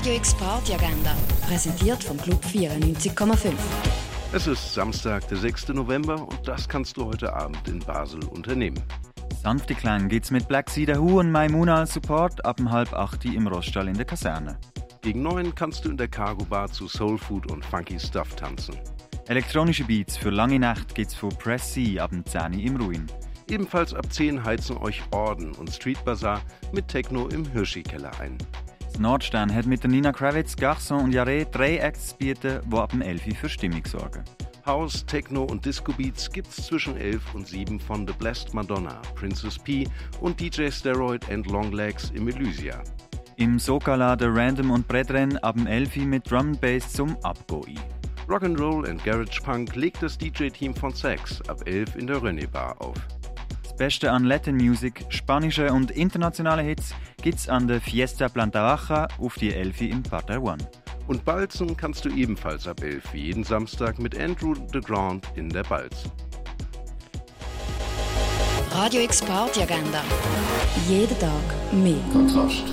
Radio X Party Agenda, präsentiert vom Club 94,5. Es ist Samstag, der 6. November und das kannst du heute Abend in Basel unternehmen. Sanfte Klang geht's mit Black Sea Hu und Maimuna als Support ab um halb acht im Roststall in der Kaserne. Gegen neun kannst du in der Cargo Bar zu Soul Food und Funky Stuff tanzen. Elektronische Beats für lange Nacht geht's von Press C ab dem 10 im Ruin. Ebenfalls ab 10 heizen euch Orden und Street Bazaar mit Techno im Hirschi-Keller ein. Das Nordstern hat mit der Nina Kravitz, Garçon und Jarre drei Acts bieten, die ab dem 11 für Stimmung sorgen. House, Techno und Disco Beats gibt's zwischen 11 und 7 von The Blessed Madonna, Princess P und DJ Steroid and Longlegs im Elysia. Im Sokala der Random und Brethren ab dem 11 mit Drum Bass zum Abgoi. Rock'n'Roll and Garage Punk legt das DJ-Team von Sex ab 11 in der René Bar auf. Das Beste an Latin Music, spanische und internationale Hits gibt's an der Fiesta Planta Baja auf die Elfi im One. Und Balzen kannst du ebenfalls ab 11 wie jeden Samstag mit Andrew the Grand in der Balz. Radio X Party Agenda. Jeden Tag mehr. Kontrast.